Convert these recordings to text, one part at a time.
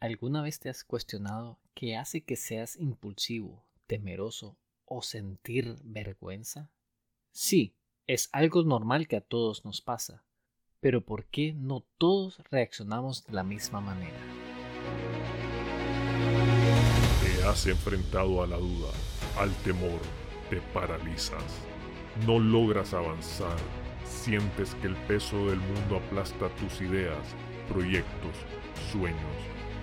¿Alguna vez te has cuestionado qué hace que seas impulsivo, temeroso o sentir vergüenza? Sí, es algo normal que a todos nos pasa, pero ¿por qué no todos reaccionamos de la misma manera? Te has enfrentado a la duda, al temor, te paralizas, no logras avanzar, sientes que el peso del mundo aplasta tus ideas, proyectos, sueños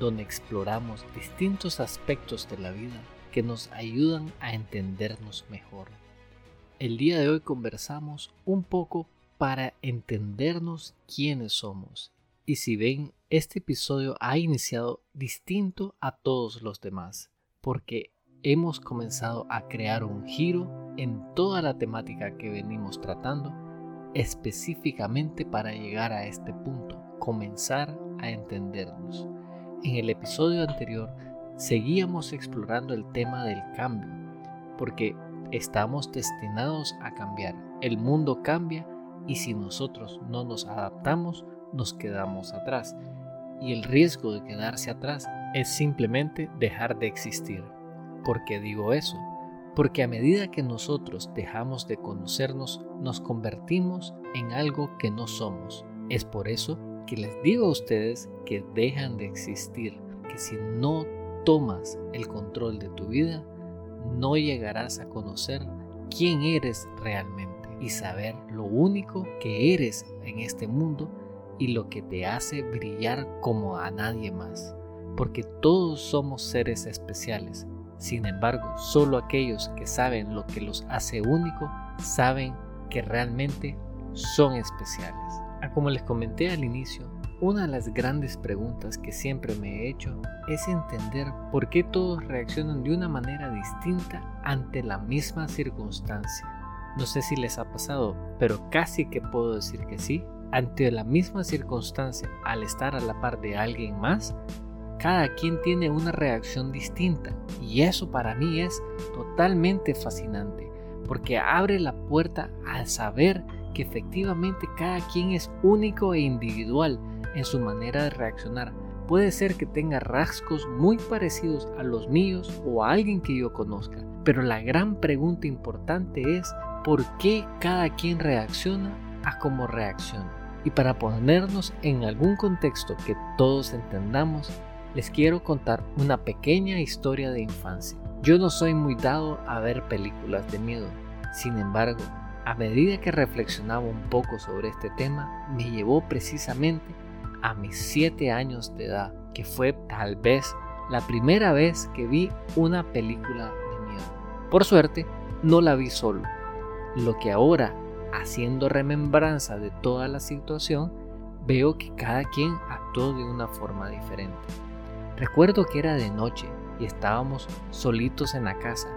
donde exploramos distintos aspectos de la vida que nos ayudan a entendernos mejor. El día de hoy conversamos un poco para entendernos quiénes somos. Y si ven, este episodio ha iniciado distinto a todos los demás, porque hemos comenzado a crear un giro en toda la temática que venimos tratando, específicamente para llegar a este punto, comenzar a entendernos. En el episodio anterior seguíamos explorando el tema del cambio, porque estamos destinados a cambiar. El mundo cambia y si nosotros no nos adaptamos, nos quedamos atrás. Y el riesgo de quedarse atrás es simplemente dejar de existir. ¿Por qué digo eso? Porque a medida que nosotros dejamos de conocernos, nos convertimos en algo que no somos. Es por eso que les digo a ustedes que dejan de existir, que si no tomas el control de tu vida, no llegarás a conocer quién eres realmente y saber lo único que eres en este mundo y lo que te hace brillar como a nadie más. Porque todos somos seres especiales. Sin embargo, solo aquellos que saben lo que los hace único saben que realmente son especiales. Como les comenté al inicio, una de las grandes preguntas que siempre me he hecho es entender por qué todos reaccionan de una manera distinta ante la misma circunstancia. No sé si les ha pasado, pero casi que puedo decir que sí. Ante la misma circunstancia, al estar a la par de alguien más, cada quien tiene una reacción distinta y eso para mí es totalmente fascinante porque abre la puerta al saber que efectivamente cada quien es único e individual en su manera de reaccionar. Puede ser que tenga rasgos muy parecidos a los míos o a alguien que yo conozca, pero la gran pregunta importante es por qué cada quien reacciona a cómo reacciona. Y para ponernos en algún contexto que todos entendamos, les quiero contar una pequeña historia de infancia. Yo no soy muy dado a ver películas de miedo, sin embargo, a medida que reflexionaba un poco sobre este tema, me llevó precisamente a mis 7 años de edad, que fue tal vez la primera vez que vi una película de miedo. Por suerte, no la vi solo, lo que ahora, haciendo remembranza de toda la situación, veo que cada quien actuó de una forma diferente. Recuerdo que era de noche y estábamos solitos en la casa,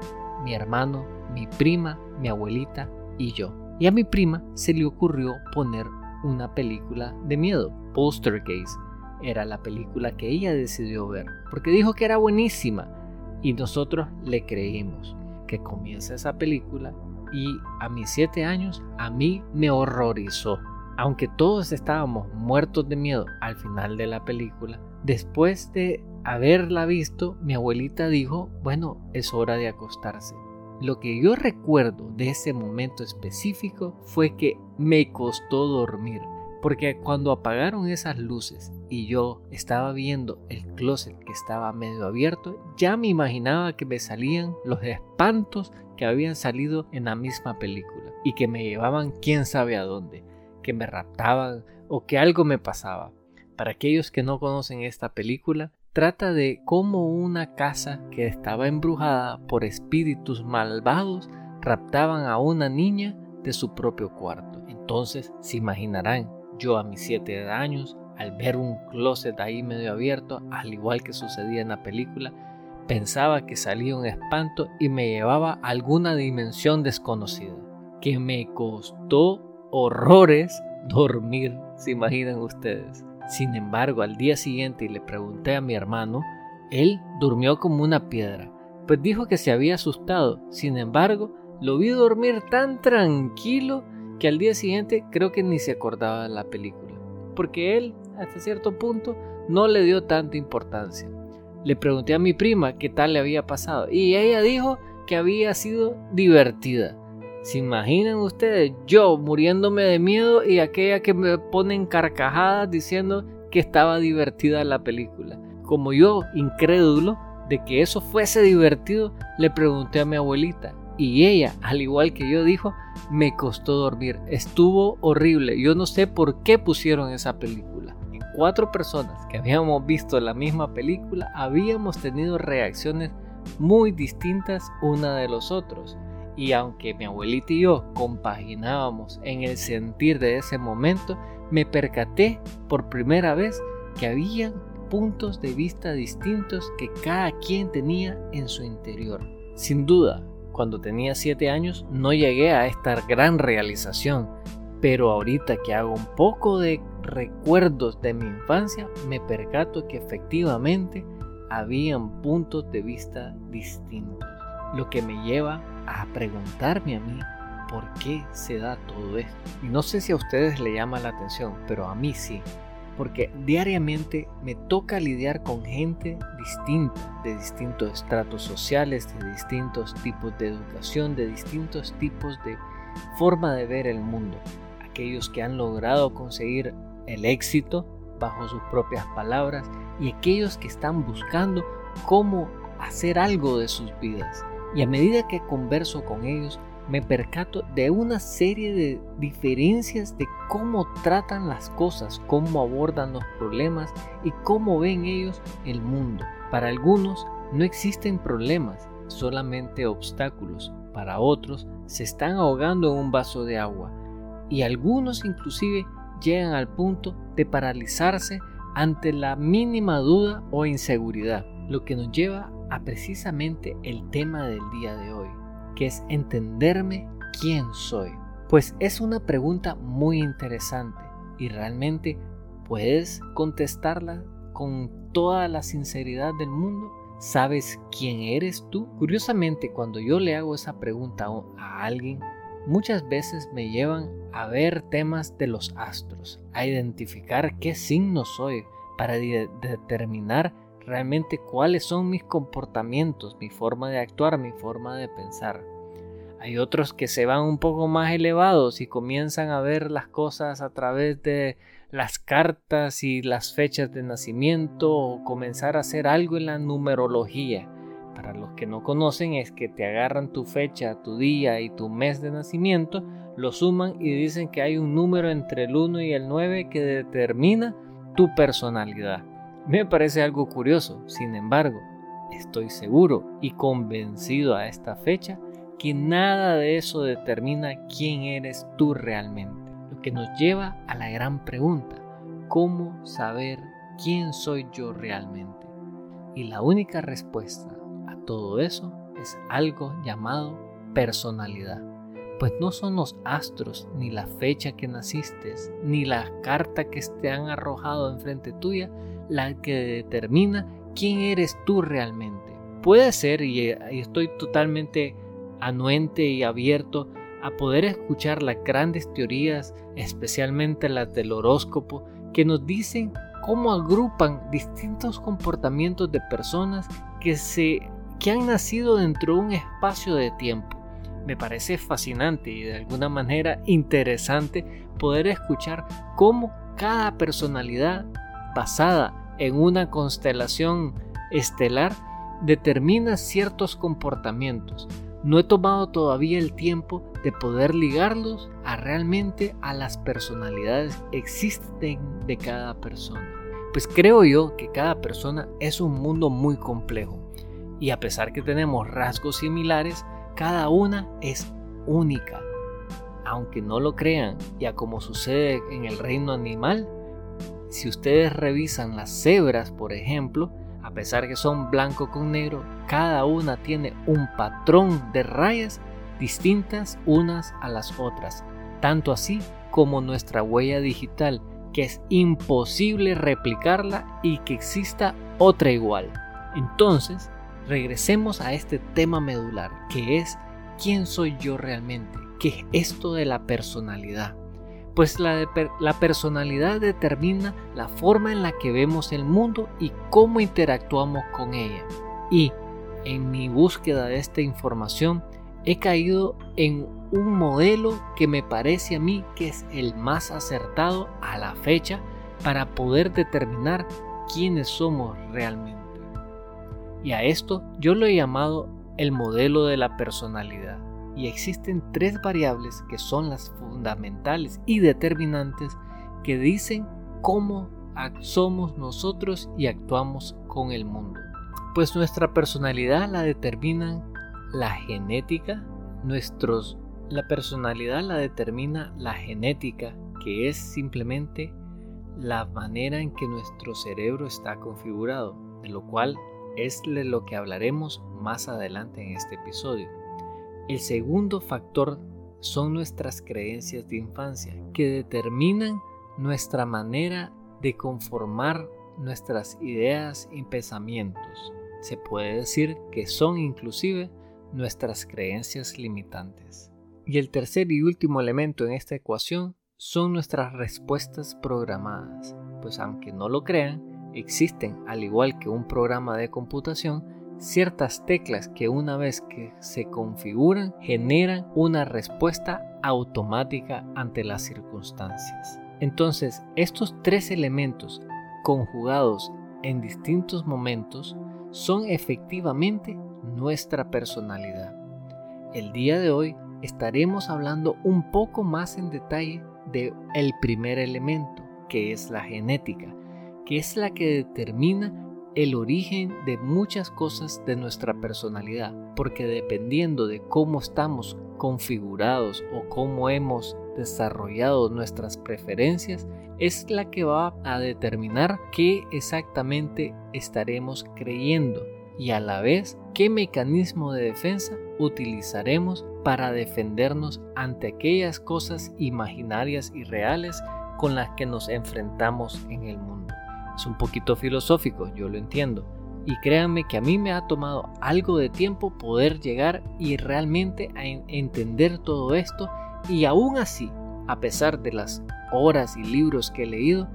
mi hermano, mi prima, mi abuelita y yo. Y a mi prima se le ocurrió poner una película de miedo. Poltergeist era la película que ella decidió ver porque dijo que era buenísima y nosotros le creímos que comienza esa película y a mis siete años a mí me horrorizó. Aunque todos estábamos muertos de miedo al final de la película, después de haberla visto, mi abuelita dijo, bueno, es hora de acostarse. Lo que yo recuerdo de ese momento específico fue que me costó dormir, porque cuando apagaron esas luces y yo estaba viendo el closet que estaba medio abierto, ya me imaginaba que me salían los espantos que habían salido en la misma película y que me llevaban quién sabe a dónde, que me raptaban o que algo me pasaba. Para aquellos que no conocen esta película, trata de cómo una casa que estaba embrujada por espíritus malvados raptaban a una niña de su propio cuarto. Entonces se imaginarán, yo a mis siete años al ver un closet ahí medio abierto, al igual que sucedía en la película, pensaba que salía un espanto y me llevaba a alguna dimensión desconocida, que me costó horrores dormir, se imaginan ustedes. Sin embargo, al día siguiente le pregunté a mi hermano, él durmió como una piedra, pues dijo que se había asustado. Sin embargo, lo vi dormir tan tranquilo que al día siguiente creo que ni se acordaba de la película, porque él, hasta cierto punto, no le dio tanta importancia. Le pregunté a mi prima qué tal le había pasado y ella dijo que había sido divertida. ¿Se imaginan ustedes yo muriéndome de miedo y aquella que me ponen carcajadas diciendo que estaba divertida la película? Como yo, incrédulo de que eso fuese divertido, le pregunté a mi abuelita y ella, al igual que yo, dijo, me costó dormir, estuvo horrible, yo no sé por qué pusieron esa película. En cuatro personas que habíamos visto la misma película habíamos tenido reacciones muy distintas una de los otros. Y aunque mi abuelita y yo compaginábamos en el sentir de ese momento, me percaté por primera vez que había puntos de vista distintos que cada quien tenía en su interior. Sin duda, cuando tenía 7 años no llegué a esta gran realización, pero ahorita que hago un poco de recuerdos de mi infancia, me percato que efectivamente habían puntos de vista distintos, lo que me lleva a preguntarme a mí por qué se da todo esto. Y no sé si a ustedes le llama la atención, pero a mí sí porque diariamente me toca lidiar con gente distinta, de distintos estratos sociales, de distintos tipos de educación, de distintos tipos de forma de ver el mundo. Aquellos que han logrado conseguir el éxito bajo sus propias palabras y aquellos que están buscando cómo hacer algo de sus vidas. Y a medida que converso con ellos, me percato de una serie de diferencias de cómo tratan las cosas, cómo abordan los problemas y cómo ven ellos el mundo. Para algunos no existen problemas, solamente obstáculos. Para otros se están ahogando en un vaso de agua. Y algunos inclusive llegan al punto de paralizarse ante la mínima duda o inseguridad, lo que nos lleva a precisamente el tema del día de hoy que es entenderme quién soy. Pues es una pregunta muy interesante y realmente puedes contestarla con toda la sinceridad del mundo. ¿Sabes quién eres tú? Curiosamente, cuando yo le hago esa pregunta a alguien, muchas veces me llevan a ver temas de los astros, a identificar qué signo soy, para determinar realmente cuáles son mis comportamientos, mi forma de actuar, mi forma de pensar. Hay otros que se van un poco más elevados y comienzan a ver las cosas a través de las cartas y las fechas de nacimiento o comenzar a hacer algo en la numerología. Para los que no conocen es que te agarran tu fecha, tu día y tu mes de nacimiento, lo suman y dicen que hay un número entre el 1 y el 9 que determina tu personalidad. Me parece algo curioso, sin embargo, estoy seguro y convencido a esta fecha que nada de eso determina quién eres tú realmente. Lo que nos lleva a la gran pregunta, ¿cómo saber quién soy yo realmente? Y la única respuesta a todo eso es algo llamado personalidad. Pues no son los astros, ni la fecha que naciste, ni la carta que te han arrojado enfrente tuya, la que determina quién eres tú realmente. Puede ser, y, estoy totalmente anuente y abierto a poder escuchar las grandes teorías, especialmente las del horóscopo, que nos dicen cómo agrupan distintos comportamientos de personas que, se, que han nacido dentro de un espacio de tiempo. Me parece fascinante y de alguna manera interesante poder escuchar cómo cada personalidad basada en una constelación estelar determina ciertos comportamientos. No he tomado todavía el tiempo de poder ligarlos a realmente a las personalidades existen de cada persona. Pues creo yo que cada persona es un mundo muy complejo y a pesar que tenemos rasgos similares, cada una es única. Aunque no lo crean, ya como sucede en el reino animal, si ustedes revisan las cebras, por ejemplo, a pesar que son blanco con negro, cada una tiene un patrón de rayas distintas unas a las otras, tanto así como nuestra huella digital, que es imposible replicarla y que exista otra igual. Entonces, regresemos a este tema medular, que es quién soy yo realmente, qué es esto de la personalidad. Pues la, la, personalidad determina la forma en la que vemos el mundo y cómo interactuamos con ella. Y en mi búsqueda de esta información he caído en un modelo que me parece a mí que es el más acertado a la fecha para poder determinar quiénes somos realmente. Y a esto yo lo he llamado el modelo de la personalidad. Y existen tres variables que son las fundamentales y determinantes que dicen cómo somos nosotros y actuamos con el mundo. Pues nuestra personalidad la determinan la genética, nuestros la personalidad la determina la genética, que es simplemente la manera en que nuestro cerebro está configurado, de lo cual es de lo que hablaremos más adelante en este episodio. El segundo factor son nuestras creencias de infancia, que determinan nuestra manera de conformar nuestras ideas y pensamientos. Se puede decir que son inclusive nuestras creencias limitantes. Y el tercer y último elemento en esta ecuación son nuestras respuestas programadas, pues aunque no lo crean, existen, al igual que un programa de computación, ciertas teclas que una vez que se configuran generan una respuesta automática ante las circunstancias. Entonces, estos tres elementos conjugados en distintos momentos son efectivamente nuestra personalidad. El día de hoy estaremos hablando un poco más en detalle de el primer elemento, que es la genética, que es la que determina el origen de muchas cosas de nuestra personalidad, porque dependiendo de cómo estamos configurados o cómo hemos desarrollado nuestras preferencias, es la que va a determinar qué exactamente estaremos creyendo y a la vez qué mecanismo de defensa utilizaremos para defendernos ante aquellas cosas imaginarias y reales con las que nos enfrentamos en el mundo. Es un poquito filosófico, yo lo entiendo. Y créanme que a mí me ha tomado algo de tiempo poder llegar y realmente a entender todo esto. Y aún así, a pesar de las horas y libros que he leído,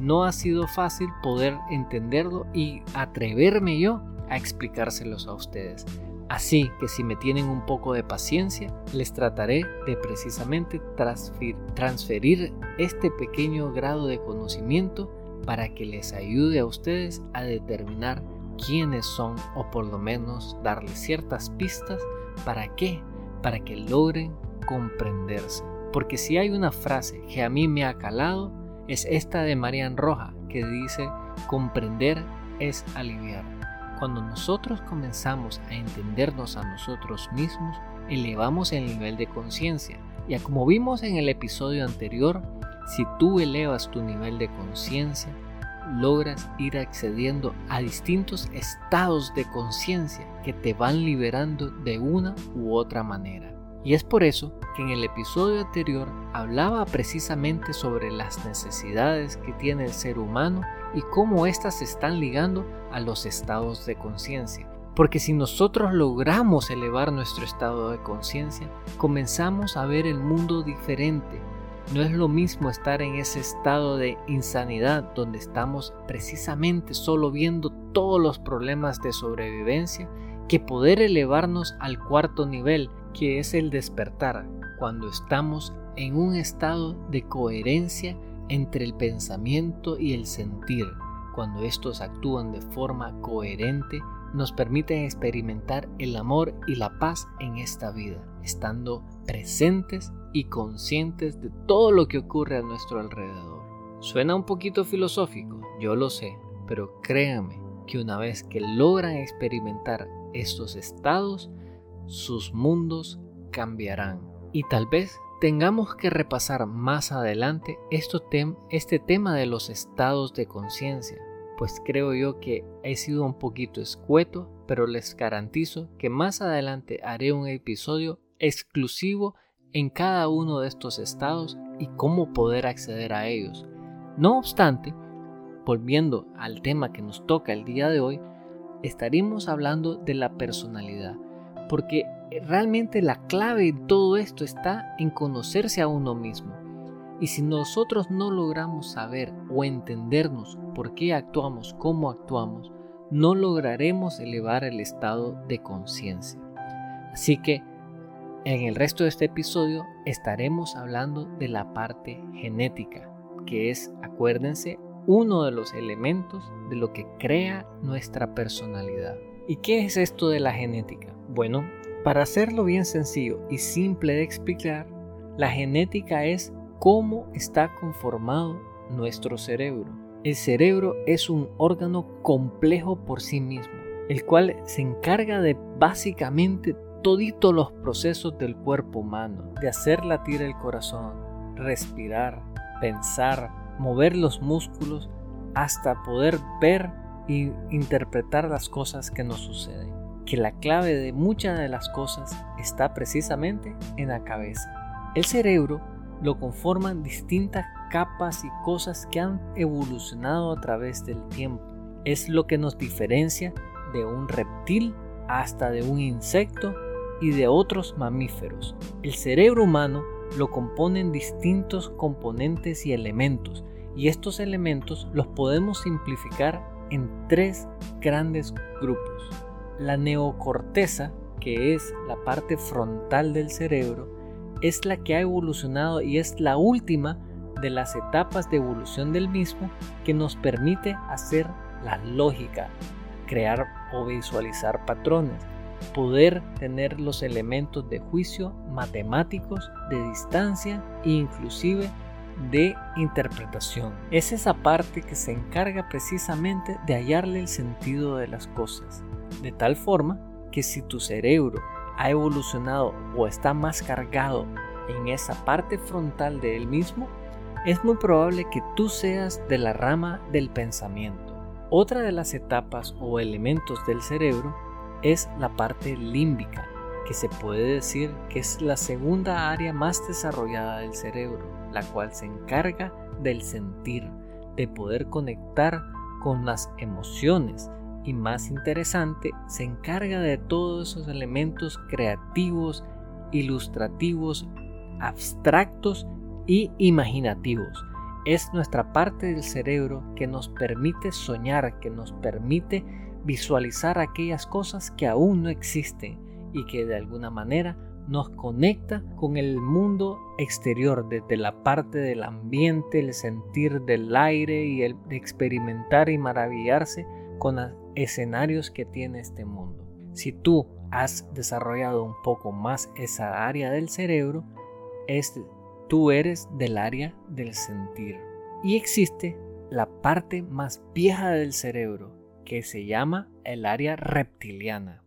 no ha sido fácil poder entenderlo y atreverme yo a explicárselos a ustedes. Así que si me tienen un poco de paciencia, les trataré de precisamente transferir este pequeño grado de conocimiento para que les ayude a ustedes a determinar quiénes son o por lo menos darles ciertas pistas para qué, para que logren comprenderse. Porque si hay una frase que a mí me ha calado, es esta de Marian Roja, que dice, comprender es aliviar. Cuando nosotros comenzamos a entendernos a nosotros mismos, elevamos el nivel de conciencia. Y como vimos en el episodio anterior, si tú elevas tu nivel de conciencia, logras ir accediendo a distintos estados de conciencia que te van liberando de una u otra manera. Y es por eso que en el episodio anterior hablaba precisamente sobre las necesidades que tiene el ser humano y cómo éstas se están ligando a los estados de conciencia. Porque si nosotros logramos elevar nuestro estado de conciencia, comenzamos a ver el mundo diferente, no es lo mismo estar en ese estado de insanidad donde estamos precisamente solo viendo todos los problemas de sobrevivencia que poder elevarnos al cuarto nivel, que es el despertar, cuando estamos en un estado de coherencia entre el pensamiento y el sentir. Cuando estos actúan de forma coherente, nos permiten experimentar el amor y la paz en esta vida, estando presentes y conscientes de todo lo que ocurre a nuestro alrededor. Suena un poquito filosófico, yo lo sé, pero créanme que una vez que logran experimentar estos estados, sus mundos cambiarán. Y tal vez tengamos que repasar más adelante este tema de los estados de conciencia, pues creo yo que he sido un poquito escueto, pero les garantizo que más adelante haré un episodio exclusivo en cada uno de estos estados y cómo poder acceder a ellos. No obstante, volviendo al tema que nos toca el día de hoy, estaremos hablando de la personalidad, porque realmente la clave de todo esto está en conocerse a uno mismo. Y si nosotros no logramos saber o entendernos por qué actuamos como actuamos, no lograremos elevar el estado de conciencia. Así que en el resto de este episodio estaremos hablando de la parte genética, que es, acuérdense, uno de los elementos de lo que crea nuestra personalidad. ¿Y qué es esto de la genética? Bueno, para hacerlo bien sencillo y simple de explicar, la genética es cómo está conformado nuestro cerebro. El cerebro es un órgano complejo por sí mismo, el cual se encarga de básicamente toditos los procesos del cuerpo humano, de hacer latir el corazón, respirar, pensar, mover los músculos, hasta poder ver e interpretar las cosas que nos suceden. Que la clave de muchas de las cosas está precisamente en la cabeza. El cerebro lo conforman distintas capas y cosas que han evolucionado a través del tiempo. Es lo que nos diferencia de un reptil hasta de un insecto y de otros mamíferos. El cerebro humano lo componen distintos componentes y elementos, y estos elementos los podemos simplificar en tres grandes grupos. La neocorteza, que es la parte frontal del cerebro, es la que ha evolucionado y es la última de las etapas de evolución del mismo que nos permite hacer la lógica, crear o visualizar patrones, poder tener los elementos de juicio matemáticos, de distancia e inclusive de interpretación. Es esa parte que se encarga precisamente de hallarle el sentido de las cosas, de tal forma que si tu cerebro ha evolucionado o está más cargado en esa parte frontal de él mismo, es muy probable que tú seas de la rama del pensamiento. Otra de las etapas o elementos del cerebro es la parte límbica, que se puede decir que es la segunda área más desarrollada del cerebro, la cual se encarga del sentir, de poder conectar con las emociones, y más interesante, se encarga de todos esos elementos creativos, ilustrativos, abstractos y imaginativos. Es nuestra parte del cerebro que nos permite soñar, que nos permite visualizar aquellas cosas que aún no existen y que de alguna manera nos conecta con el mundo exterior, desde la parte del ambiente, el sentir del aire y el experimentar y maravillarse con escenarios que tiene este mundo. Si tú has desarrollado un poco más esa área del cerebro, es, tú eres del área del sentir. Y existe la parte más vieja del cerebro, que se llama el área reptiliana,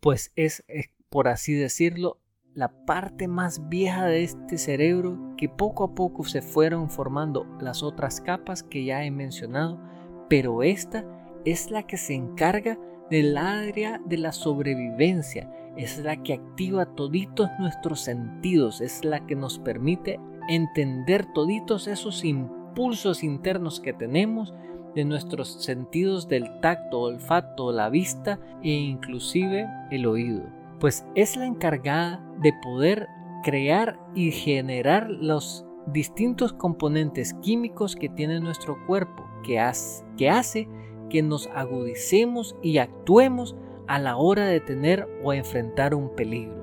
pues es, por así decirlo, la parte más vieja de este cerebro que poco a poco se fueron formando las otras capas que ya he mencionado, pero esta es la que se encarga del área de la sobrevivencia, es la que activa toditos nuestros sentidos, es la que nos permite entender toditos esos impulsos internos que tenemos de nuestros sentidos del tacto, olfato, la vista e inclusive el oído. Pues es la encargada de poder crear y generar los distintos componentes químicos que tiene nuestro cuerpo, que, hace que nos agudicemos y actuemos a la hora de tener o enfrentar un peligro.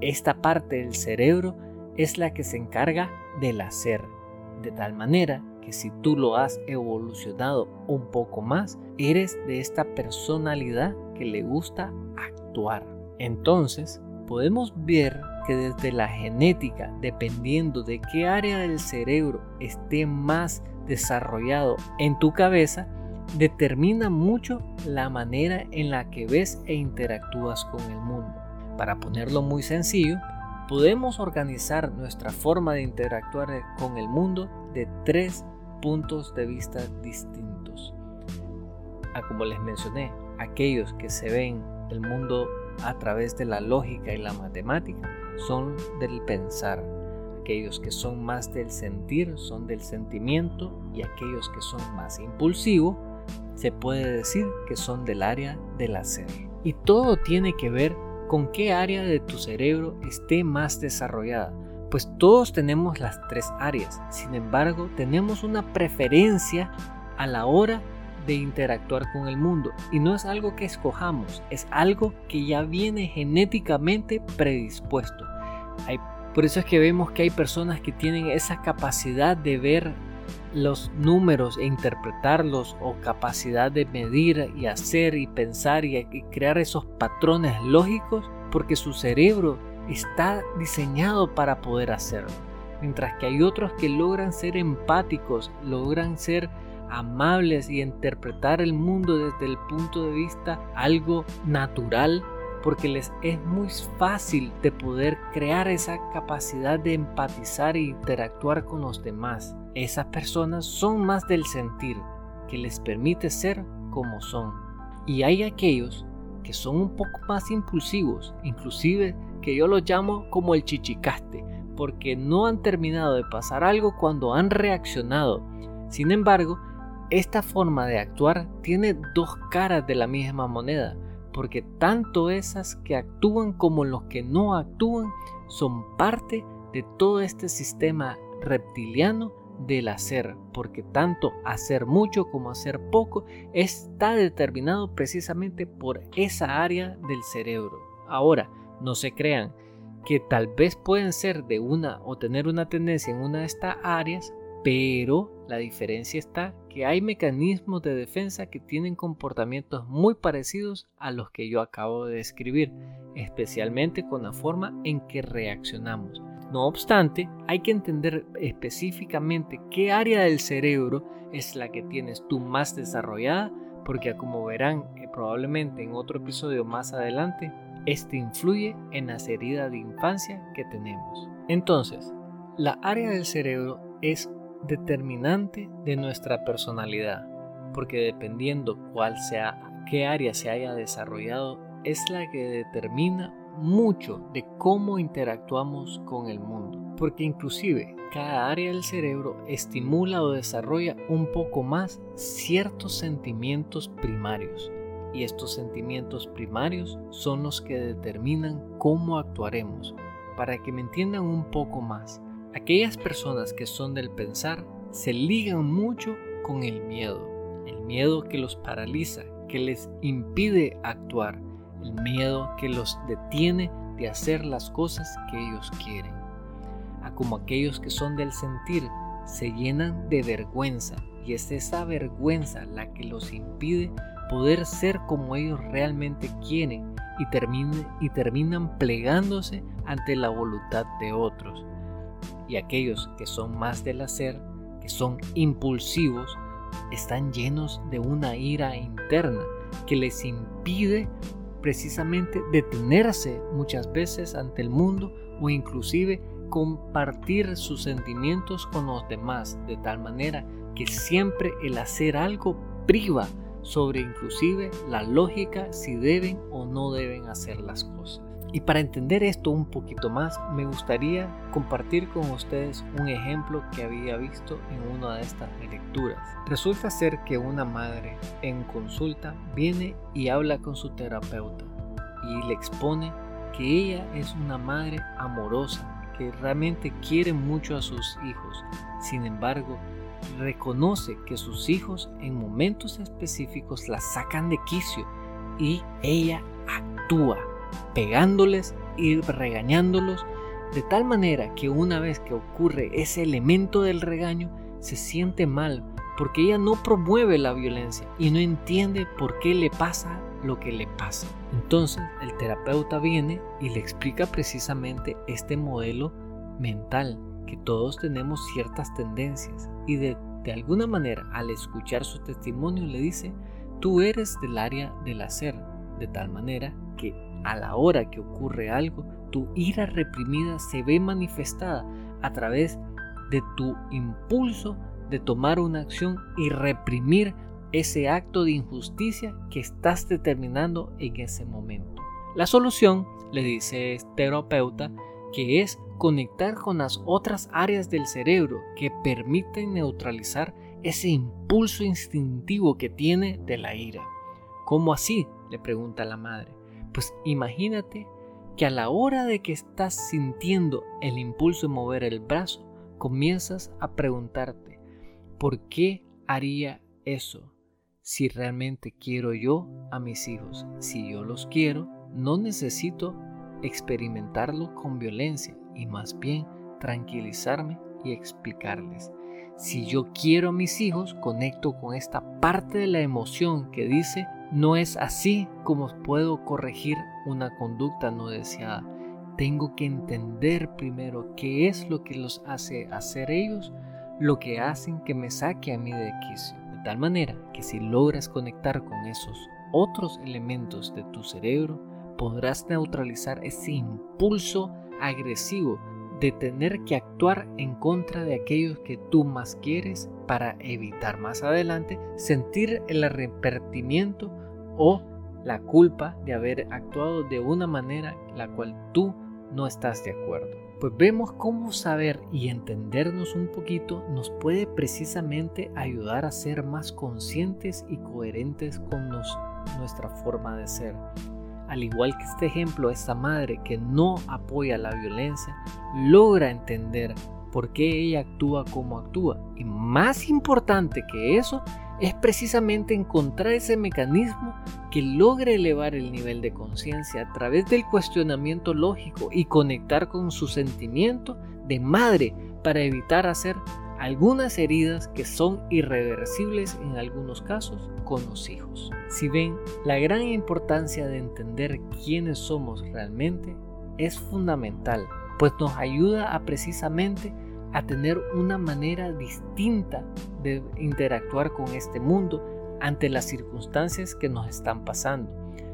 Esta parte del cerebro es la que se encarga del hacer, de tal manera que si tú lo has evolucionado un poco más, eres de esta personalidad que le gusta actuar. Entonces, podemos ver que desde la genética, dependiendo de qué área del cerebro esté más desarrollado en tu cabeza, determina mucho la manera en la que ves e interactúas con el mundo. Para ponerlo muy sencillo, podemos organizar nuestra forma de interactuar con el mundo de tres puntos de vista distintos. Ah, como les mencioné, aquellos que se ven el mundo a través de la lógica y la matemática son del pensar. Aquellos que son más del sentir son del sentimiento y aquellos que son más impulsivos se puede decir que son del área del hacer. Y todo tiene que ver con qué área de tu cerebro esté más desarrollada. Pues todos tenemos las tres áreas, sin embargo tenemos una preferencia a la hora de interactuar con el mundo. Y no es algo que escojamos, es algo que ya viene genéticamente predispuesto. por eso es que vemos que hay personas que tienen esa capacidad de ver los números e interpretarlos o capacidad de medir y hacer y pensar y, crear esos patrones lógicos porque su cerebro está diseñado para poder hacerlo. Mientras que hay otros que logran ser empáticos, logran ser amables y interpretar el mundo desde el punto de vista algo natural porque les es muy fácil de poder crear esa capacidad de empatizar e interactuar con los demás. Esas personas son más del sentir, que les permite ser como son. Y hay aquellos que son un poco más impulsivos, inclusive que yo los llamo como el chichicaste, porque no han terminado de pasar algo cuando han reaccionado. Sin embargo, esta forma de actuar tiene dos caras de la misma moneda, porque tanto esas que actúan como los que no actúan son parte de todo este sistema reptiliano del hacer, porque tanto hacer mucho como hacer poco está determinado precisamente por esa área del cerebro. Ahora, no se crean que tal vez pueden ser de una o tener una tendencia en una de estas áreas, pero la diferencia está que hay mecanismos de defensa que tienen comportamientos muy parecidos a los que yo acabo de describir, especialmente con la forma en que reaccionamos. No obstante, hay que entender específicamente qué área del cerebro es la que tienes tú más desarrollada, porque como verán eh, probablemente en otro episodio más adelante, este influye en las heridas de infancia que tenemos. Entonces, la área del cerebro es determinante de nuestra personalidad, porque dependiendo cuál sea, qué área se haya desarrollado, es la que determina mucho de cómo interactuamos con el mundo, porque inclusive cada área del cerebro estimula o desarrolla un poco más ciertos sentimientos primarios, y estos sentimientos primarios son los que determinan cómo actuaremos. Para que me entiendan un poco más, Aquellas personas que son del pensar se ligan mucho con el miedo, el miedo que los paraliza, que les impide actuar, el miedo que los detiene de hacer las cosas que ellos quieren. A como aquellos que son del sentir se llenan de vergüenza y es esa vergüenza la que los impide poder ser como ellos realmente quieren y, y terminan plegándose ante la voluntad de otros. Y aquellos que son más del hacer, que son impulsivos, están llenos de una ira interna que les impide precisamente detenerse muchas veces ante el mundo o inclusive compartir sus sentimientos con los demás de tal manera que siempre el hacer algo priva sobre inclusive la lógica si deben o no deben hacer las cosas. Y para entender esto un poquito más, me gustaría compartir con ustedes un ejemplo que había visto en una de estas lecturas. Resulta ser que una madre en consulta viene y habla con su terapeuta y le expone que ella es una madre amorosa, que realmente quiere mucho a sus hijos. Sin embargo, reconoce que sus hijos en momentos específicos la sacan de quicio y ella actúa pegándoles y regañándolos, de tal manera que una vez que ocurre ese elemento del regaño, se siente mal porque ella no promueve la violencia y no entiende por qué le pasa lo que le pasa. Entonces el terapeuta viene y le explica precisamente este modelo mental, que todos tenemos ciertas tendencias y de, de alguna manera al escuchar su testimonio le dice, tú eres del área del hacer, de tal manera que a la hora que ocurre algo, tu ira reprimida se ve manifestada a través de tu impulso de tomar una acción y reprimir ese acto de injusticia que estás determinando en ese momento. La solución, le dice este terapeuta, que es conectar con las otras áreas del cerebro que permiten neutralizar ese impulso instintivo que tiene de la ira. ¿Cómo así? le pregunta la madre. Pues imagínate que a la hora de que estás sintiendo el impulso de mover el brazo, comienzas a preguntarte, ¿por qué haría eso? Si realmente quiero yo a mis hijos, si yo los quiero, no necesito experimentarlo con violencia y más bien tranquilizarme y explicarles. Si yo quiero a mis hijos, conecto con esta parte de la emoción que dice, no es así como puedo corregir una conducta no deseada. Tengo que entender primero qué es lo que los hace hacer ellos, lo que hacen que me saque a mí de quicio. De tal manera que si logras conectar con esos otros elementos de tu cerebro, podrás neutralizar ese impulso agresivo de tener que actuar en contra de aquellos que tú más quieres para evitar más adelante sentir el arrepentimiento o la culpa de haber actuado de una manera la cual tú no estás de acuerdo. Pues vemos cómo saber y entendernos un poquito nos puede precisamente ayudar a ser más conscientes y coherentes con nuestra forma de ser. Al igual que este ejemplo, esta madre que no apoya la violencia logra entender por qué ella actúa como actúa. Y más importante que eso es precisamente encontrar ese mecanismo que logre elevar el nivel de conciencia a través del cuestionamiento lógico y conectar con su sentimiento de madre para evitar hacer algunas heridas que son irreversibles en algunos casos con los hijos. Si ven, la gran importancia de entender quiénes somos realmente es fundamental, pues nos ayuda a precisamente a tener una manera distinta de interactuar con este mundo ante las circunstancias que nos están pasando.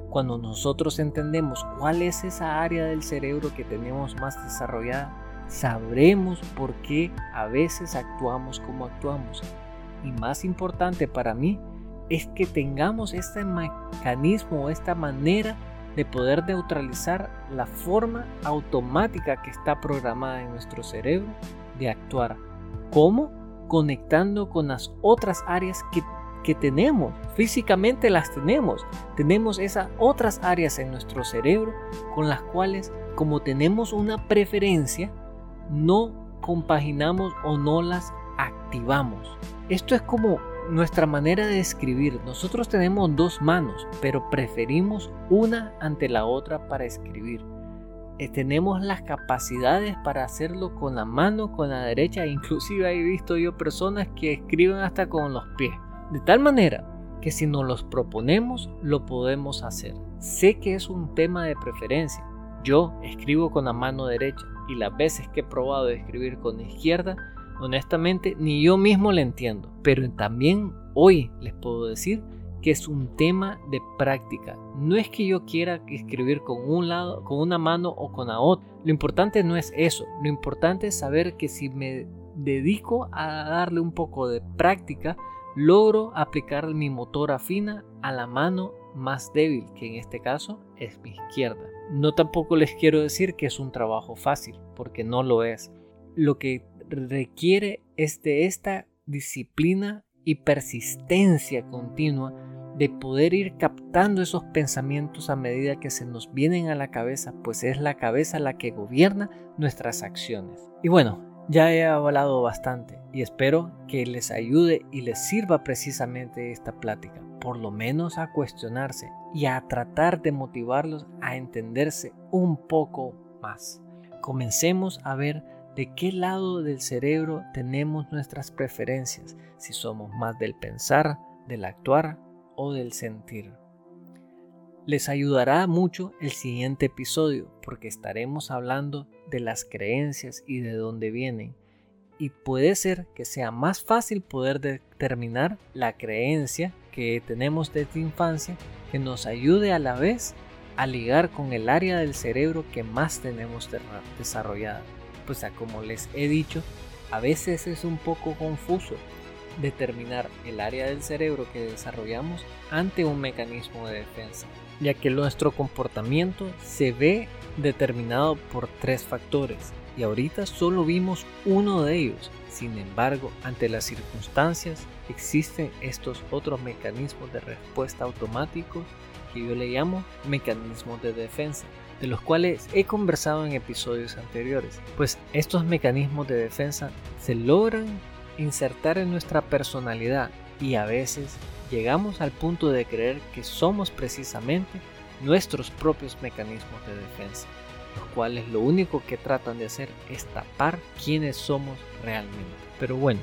Cuando nosotros entendemos cuál es esa área del cerebro que tenemos más desarrollada, sabremos por qué a veces actuamos como actuamos. Y más importante para mí es que tengamos este mecanismo, esta manera de poder neutralizar la forma automática que está programada en nuestro cerebro de actuar. ¿Cómo? Conectando con las otras áreas que, que tenemos. Físicamente las tenemos. Tenemos esas otras áreas en nuestro cerebro con las cuales, como tenemos una preferencia, no compaginamos o no las activamos. Esto es como nuestra manera de escribir. Nosotros tenemos dos manos, pero preferimos una ante la otra para escribir. Eh, tenemos las capacidades para hacerlo con la mano, con la derecha, inclusive he visto yo personas que escriben hasta con los pies. De tal manera que si nos los proponemos, lo podemos hacer. Sé que es un tema de preferencia. Yo escribo con la mano derecha, y las veces que he probado de escribir con la izquierda, honestamente ni yo mismo le entiendo. Pero también hoy les puedo decir que es un tema de práctica. No es que yo quiera escribir con un lado, con una mano o con la otra. Lo importante no es eso. Lo importante es saber que si me dedico a darle un poco de práctica, logro aplicar mi motor afina a la mano más débil, que en este caso es mi izquierda. No tampoco les quiero decir que es un trabajo fácil, porque no lo es. Lo que requiere es de esta disciplina y persistencia continua de poder ir captando esos pensamientos a medida que se nos vienen a la cabeza, pues es la cabeza la que gobierna nuestras acciones. Y bueno, ya he hablado bastante y espero que les ayude y les sirva precisamente esta plática, por lo menos a cuestionarse y a tratar de motivarlos a entenderse un poco más. Comencemos a ver de qué lado del cerebro tenemos nuestras preferencias, si somos más del pensar, del actuar o del sentir. Les ayudará mucho el siguiente episodio porque estaremos hablando de las creencias y de dónde vienen. Y puede ser que sea más fácil poder determinar la creencia que tenemos desde infancia que nos ayude a la vez a ligar con el área del cerebro que más tenemos desarrollada. Pues como les he dicho, a veces es un poco confuso determinar el área del cerebro que desarrollamos ante un mecanismo de defensa, ya que nuestro comportamiento se ve determinado por tres factores y ahorita solo vimos uno de ellos. Sin embargo, ante las circunstancias existen estos otros mecanismos de respuesta automáticos que yo le llamo mecanismos de defensa, de los cuales he conversado en episodios anteriores, pues estos mecanismos de defensa se logran insertar en nuestra personalidad y a veces llegamos al punto de creer que somos precisamente nuestros propios mecanismos de defensa, los cuales lo único que tratan de hacer es tapar quiénes somos realmente. Pero bueno,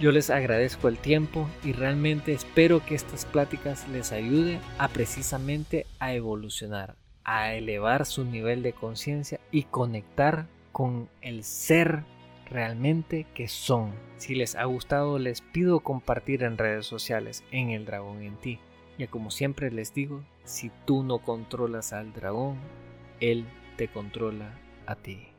yo les agradezco el tiempo y realmente espero que estas pláticas les ayuden a precisamente a evolucionar, a elevar su nivel de conciencia y conectar con el ser realmente que son. Si les ha gustado les pido compartir en redes sociales en el dragón en ti. Y como siempre les digo, si tú no controlas al dragón, él te controla a ti.